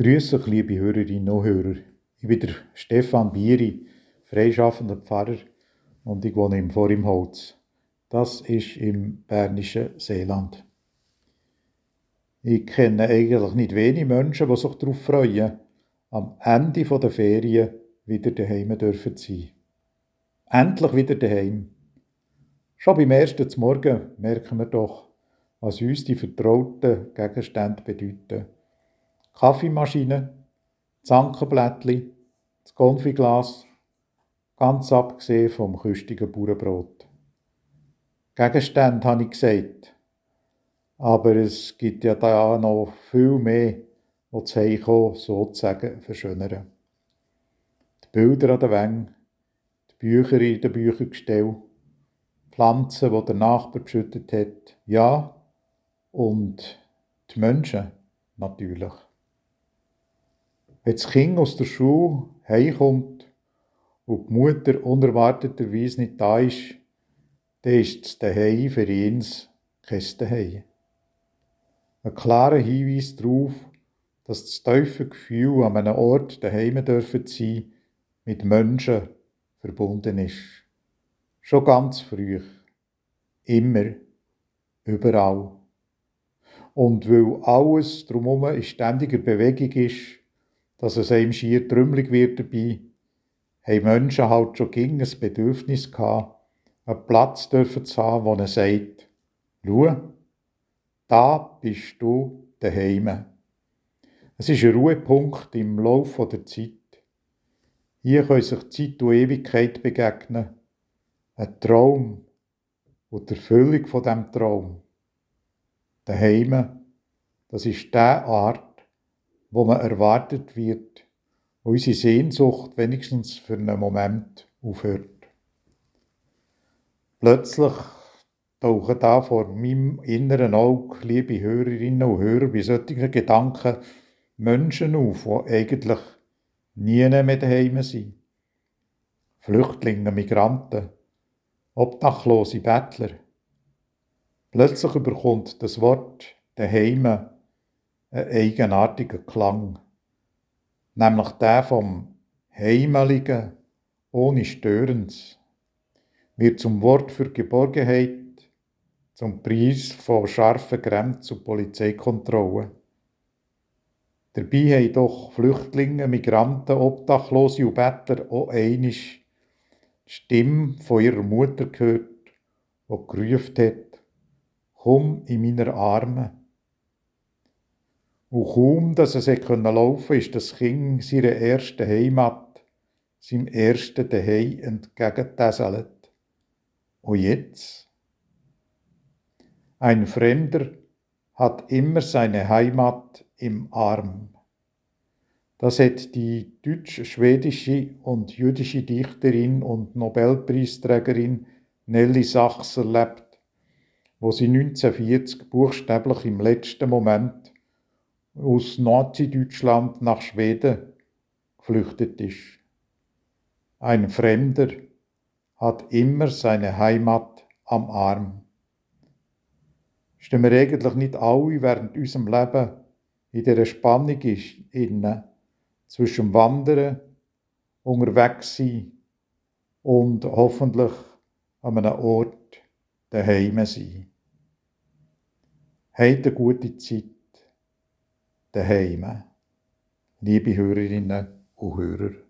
Grüße euch, liebe Hörerinnen und Hörer. Ich bin der Stefan Bieri, freischaffender Pfarrer und ich wohne im Vorimholz. Das ist im bernischen Seeland. Ich kenne eigentlich nicht wenige Menschen, die sich darauf freuen, am Ende der Ferien wieder daheim dürfen sein. Endlich wieder daheim. Schon beim ersten Morgen merken wir doch, was uns die vertrauten Gegenstände bedeuten. Kaffeemaschine, Zankenblättli, das Konfiglas, ganz abgesehen vom küstigen Bauernbrot. Gegenstände habe ich gesagt, aber es gibt ja da noch viel mehr, die das Heimkommen sozusagen verschönern. Die Bilder an der Wände, die Bücher in den Büchergestell, Pflanzen, die der Nachbar geschüttet hat, ja, und die Menschen natürlich. Wenn das Kind aus der Schule heimkommt und die Mutter unerwarteterweise nicht da ist, dann ist das Daheim für ihn kein Daheim. Ein klarer Hinweis darauf, dass das tiefe Gefühl an einem Ort daheim dürfen sein, mit Menschen verbunden ist. Schon ganz früh. Immer. Überall. Und weil alles drumherum in ständiger Bewegung ist, dass es einem schier trümmelig wird dabei, haben Menschen halt schon gegen ein Bedürfnis gehabt, einen Platz dürfen zu haben, wo er sagt, schau, da bist du daheim. Es ist ein Ruhepunkt im Lauf der Zeit. Hier können sich Zeit und Ewigkeit begegnen. Ein Traum und die Erfüllung von dem Traum. Daheim, das ist der Art, wo man erwartet wird, wo unsere Sehnsucht wenigstens für einen Moment aufhört. Plötzlich tauchen da vor meinem inneren Auge, liebe Hörerinnen und Hörer, bei solchen Gedanken Menschen auf, die eigentlich nie mehr daheim sind. Flüchtlinge, Migranten, obdachlose Bettler. Plötzlich überkommt das Wort daheim einen eigenartigen Klang, nämlich der vom Heimeligen ohne Störens, wird zum Wort für Geborgenheit zum Preis von scharfen Grenzen und Polizeikontrollen. Dabei haben doch Flüchtlinge, Migranten, Obdachlose und Bettler auch einmal die Stimme von ihrer Mutter gehört, die gerufen hat, komm in meine Arme. Und kaum, dass es laufen ist das Kind seiner ersten Heimat, seinem ersten Daheim entgegengetäselt. Und jetzt? Ein Fremder hat immer seine Heimat im Arm. Das hat die deutsch-schwedische und jüdische Dichterin und Nobelpreisträgerin Nelly Sachs erlebt, wo sie 1940 buchstäblich im letzten Moment aus Nazi-Deutschland nach Schweden geflüchtet ist. Ein Fremder hat immer seine Heimat am Arm stehen wir eigentlich nicht alle während unserem Leben in dieser Spannung innen zwischen Wandern, unterwegs sein und hoffentlich an einem Ort daheim sein. Habt eine gute Zeit daheim, liebe Hörerinnen und Hörer.